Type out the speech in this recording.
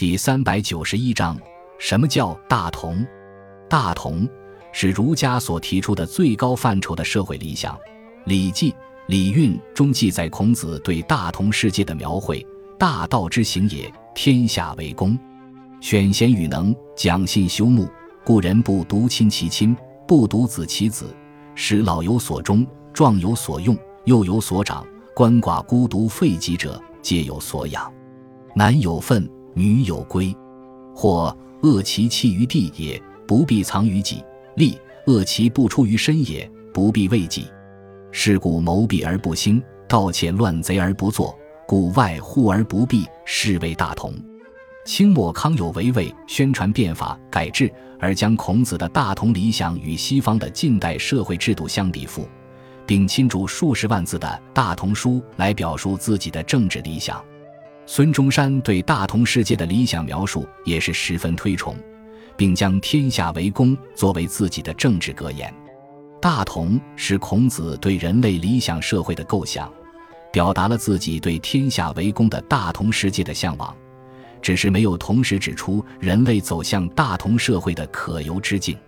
第三百九十一章：什么叫大同？大同是儒家所提出的最高范畴的社会理想。《礼记·礼运》中记载孔子对大同世界的描绘：“大道之行也，天下为公。选贤与能，讲信修睦，故人不独亲其亲，不独子其子，使老有所终，壮有所用，幼有所长，鳏寡孤独废疾者，皆有所养。男有分，女有归。或恶其弃于地也，不必藏于己；利恶其不出于身也，不必为己。是故谋闭而不兴，盗窃乱贼而不作，故外户而不闭，是谓大同。清末康有为为宣传变法改制，而将孔子的大同理想与西方的近代社会制度相比附，并亲注数十万字的《大同书》来表述自己的政治理想。孙中山对大同世界的理想描述也是十分推崇，并将“天下为公”作为自己的政治格言。大同是孔子对人类理想社会的构想，表达了自己对“天下为公”的大同世界的向往，只是没有同时指出人类走向大同社会的可由之境。